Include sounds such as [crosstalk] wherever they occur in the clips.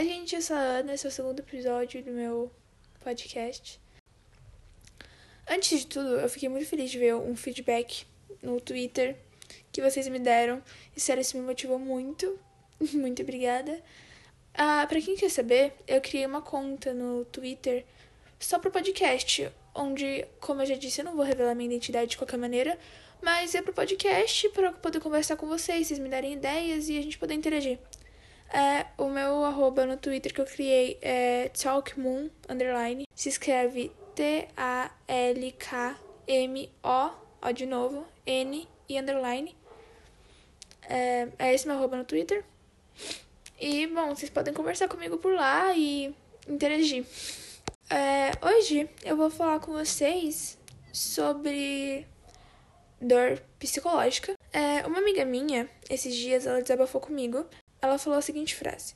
Oi, gente, eu sou a Ana, esse é o segundo episódio do meu podcast. Antes de tudo, eu fiquei muito feliz de ver um feedback no Twitter que vocês me deram. E sério, isso me motivou muito. [laughs] muito obrigada. Ah, pra quem quer saber, eu criei uma conta no Twitter só pro podcast, onde, como eu já disse, eu não vou revelar minha identidade de qualquer maneira, mas é pro podcast para poder conversar com vocês, vocês me darem ideias e a gente poder interagir. É, o meu arroba no Twitter que eu criei é talkmoon, underline. Se escreve T-A-L-K-M-O, ó de novo, N e underline. É, é esse meu arroba no Twitter. E, bom, vocês podem conversar comigo por lá e interagir. É, hoje eu vou falar com vocês sobre dor psicológica. É, uma amiga minha, esses dias, ela desabafou comigo ela falou a seguinte frase: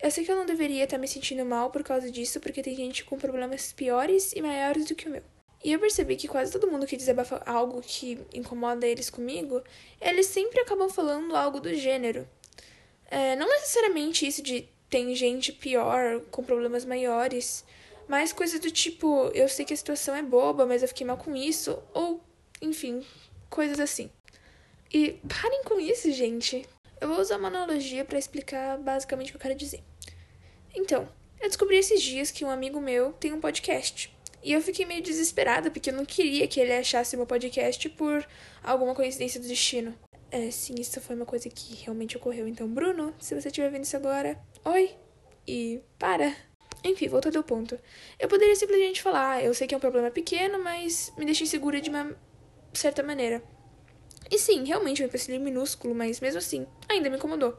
Eu sei que eu não deveria estar me sentindo mal por causa disso, porque tem gente com problemas piores e maiores do que o meu. E eu percebi que quase todo mundo que desabafa algo que incomoda eles comigo, eles sempre acabam falando algo do gênero. É, não necessariamente isso de tem gente pior, com problemas maiores, mas coisas do tipo, eu sei que a situação é boba, mas eu fiquei mal com isso, ou, enfim, coisas assim. E parem com isso, gente. Eu vou usar uma analogia para explicar basicamente o que eu quero dizer. Então, eu descobri esses dias que um amigo meu tem um podcast. E eu fiquei meio desesperada porque eu não queria que ele achasse meu podcast por alguma coincidência do destino. É, sim, isso foi uma coisa que realmente ocorreu. Então, Bruno, se você estiver vendo isso agora, oi! E para! Enfim, voltando ao ponto. Eu poderia simplesmente falar, ah, eu sei que é um problema pequeno, mas me deixa insegura de uma certa maneira. E sim, realmente um empecilho minúsculo, mas mesmo assim, ainda me incomodou.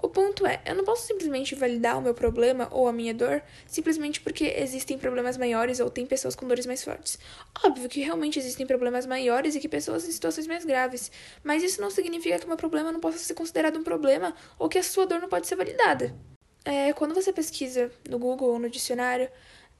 O ponto é, eu não posso simplesmente validar o meu problema ou a minha dor simplesmente porque existem problemas maiores ou tem pessoas com dores mais fortes. Óbvio que realmente existem problemas maiores e que pessoas em situações mais graves, mas isso não significa que o meu problema não possa ser considerado um problema ou que a sua dor não pode ser validada. É, quando você pesquisa no Google ou no dicionário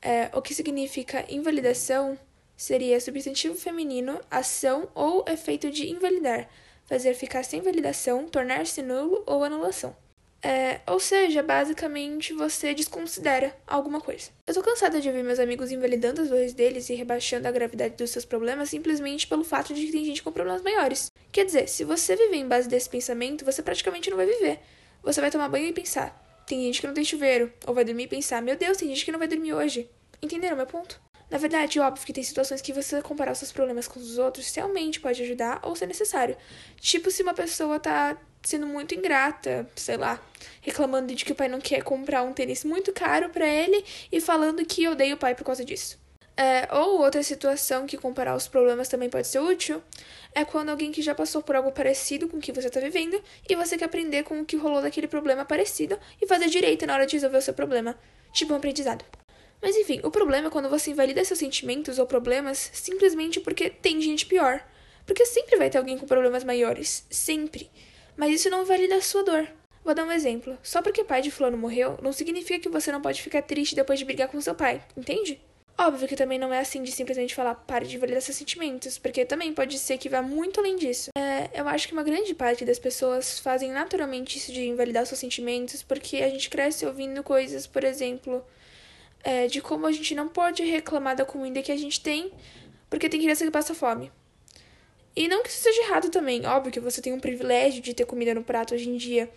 é, o que significa invalidação, seria substantivo feminino, ação ou efeito de invalidar, fazer ficar sem validação, tornar-se nulo ou anulação. É, ou seja, basicamente você desconsidera alguma coisa. Eu tô cansada de ouvir meus amigos invalidando as dores deles e rebaixando a gravidade dos seus problemas simplesmente pelo fato de que tem gente com problemas maiores. Quer dizer, se você viver em base desse pensamento, você praticamente não vai viver. Você vai tomar banho e pensar: tem gente que não tem chuveiro. Ou vai dormir e pensar: meu Deus, tem gente que não vai dormir hoje. Entenderam meu ponto? Na verdade, óbvio que tem situações que você comparar os seus problemas com os outros realmente pode ajudar ou ser necessário. Tipo, se uma pessoa tá sendo muito ingrata, sei lá, reclamando de que o pai não quer comprar um tênis muito caro para ele e falando que odeia o pai por causa disso. É, ou outra situação que comparar os problemas também pode ser útil é quando alguém que já passou por algo parecido com o que você está vivendo e você quer aprender com o que rolou daquele problema parecido e fazer direito na hora de resolver o seu problema. Tipo um aprendizado. Mas enfim, o problema é quando você invalida seus sentimentos ou problemas simplesmente porque tem gente pior. Porque sempre vai ter alguém com problemas maiores. Sempre. Mas isso não valida a sua dor. Vou dar um exemplo. Só porque pai de fulano morreu, não significa que você não pode ficar triste depois de brigar com seu pai, entende? Óbvio que também não é assim de simplesmente falar pare de validar seus sentimentos, porque também pode ser que vá muito além disso. É, eu acho que uma grande parte das pessoas fazem naturalmente isso de invalidar seus sentimentos, porque a gente cresce ouvindo coisas, por exemplo, é, de como a gente não pode reclamar da comida que a gente tem, porque tem criança que passa fome. E não que isso seja errado também, óbvio que você tem um privilégio de ter comida no prato hoje em dia,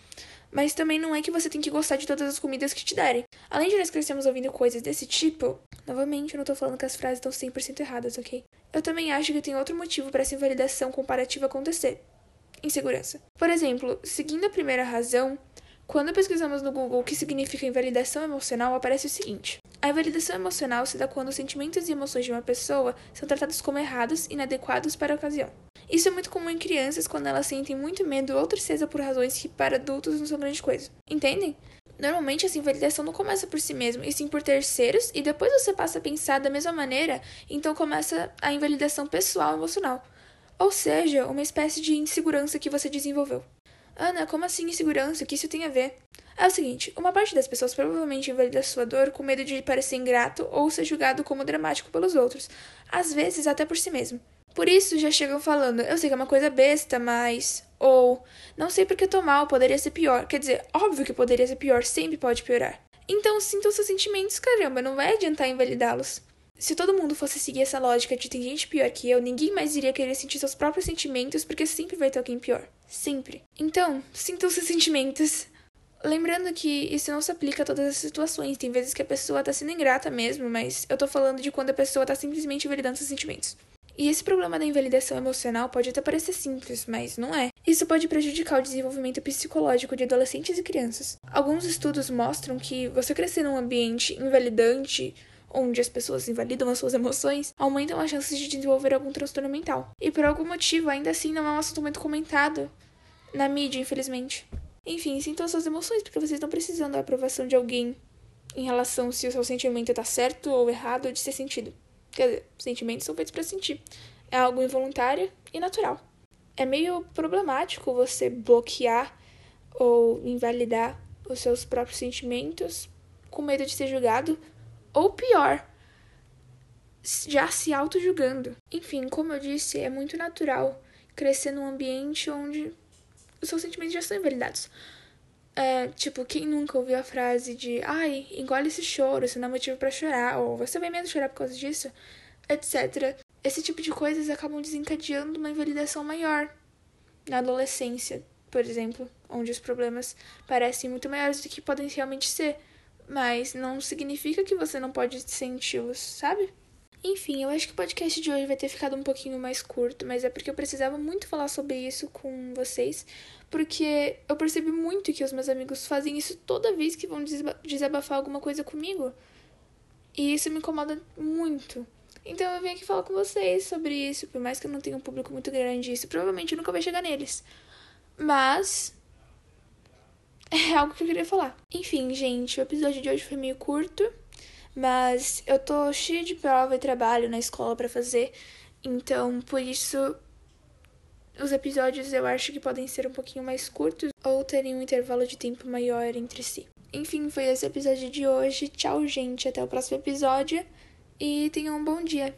mas também não é que você tem que gostar de todas as comidas que te derem. Além de nós crescemos ouvindo coisas desse tipo, novamente eu não tô falando que as frases estão 100% erradas, ok? Eu também acho que tem outro motivo para essa invalidação comparativa acontecer: insegurança. Por exemplo, seguindo a primeira razão, quando pesquisamos no Google o que significa invalidação emocional, aparece o seguinte: a invalidação emocional se dá quando os sentimentos e emoções de uma pessoa são tratados como errados e inadequados para a ocasião. Isso é muito comum em crianças quando elas sentem muito medo ou tristeza por razões que para adultos não são grande coisa. Entendem? Normalmente essa invalidação não começa por si mesmo, e sim por terceiros, e depois você passa a pensar da mesma maneira, então começa a invalidação pessoal emocional. Ou seja, uma espécie de insegurança que você desenvolveu. Ana, como assim insegurança? O que isso tem a ver? É o seguinte, uma parte das pessoas provavelmente invalida sua dor com medo de parecer ingrato ou ser julgado como dramático pelos outros, às vezes até por si mesmo. Por isso já chegam falando, eu sei que é uma coisa besta, mas. Ou, não sei porque tô mal, poderia ser pior. Quer dizer, óbvio que poderia ser pior, sempre pode piorar. Então sintam seus sentimentos, caramba, não vai adiantar invalidá-los. Se todo mundo fosse seguir essa lógica de tem gente pior que eu, ninguém mais iria querer sentir seus próprios sentimentos, porque sempre vai ter alguém pior. Sempre. Então, sintam seus sentimentos. Lembrando que isso não se aplica a todas as situações. Tem vezes que a pessoa tá sendo ingrata mesmo, mas eu tô falando de quando a pessoa tá simplesmente validando seus sentimentos. E esse problema da invalidação emocional pode até parecer simples, mas não é. Isso pode prejudicar o desenvolvimento psicológico de adolescentes e crianças. Alguns estudos mostram que você crescer num ambiente invalidante onde as pessoas invalidam as suas emoções, aumentam as chances de desenvolver algum transtorno mental. E por algum motivo, ainda assim, não é um assunto muito comentado na mídia, infelizmente. Enfim, sintam as suas emoções, porque vocês estão precisando da aprovação de alguém em relação se o seu sentimento está certo ou errado de ser sentido. Quer dizer, sentimentos são feitos para sentir. É algo involuntário e natural. É meio problemático você bloquear ou invalidar os seus próprios sentimentos com medo de ser julgado ou pior, já se auto-julgando. Enfim, como eu disse, é muito natural crescer num ambiente onde seus sentimentos já são invalidados. É, tipo, quem nunca ouviu a frase de ai, engole esse choro, isso não é motivo para chorar, ou você vai mesmo chorar por causa disso, etc. Esse tipo de coisas acabam desencadeando uma invalidação maior na adolescência, por exemplo, onde os problemas parecem muito maiores do que podem realmente ser mas não significa que você não pode senti-los, sabe? Enfim, eu acho que o podcast de hoje vai ter ficado um pouquinho mais curto, mas é porque eu precisava muito falar sobre isso com vocês, porque eu percebi muito que os meus amigos fazem isso toda vez que vão desabafar alguma coisa comigo. E isso me incomoda muito. Então eu vim aqui falar com vocês sobre isso, por mais que eu não tenha um público muito grande, isso provavelmente nunca vai chegar neles. Mas [laughs] é algo que eu queria falar. Enfim, gente, o episódio de hoje foi meio curto, mas eu tô cheia de prova e trabalho na escola para fazer, então por isso os episódios eu acho que podem ser um pouquinho mais curtos ou terem um intervalo de tempo maior entre si. Enfim, foi esse episódio de hoje. Tchau, gente. Até o próximo episódio e tenham um bom dia.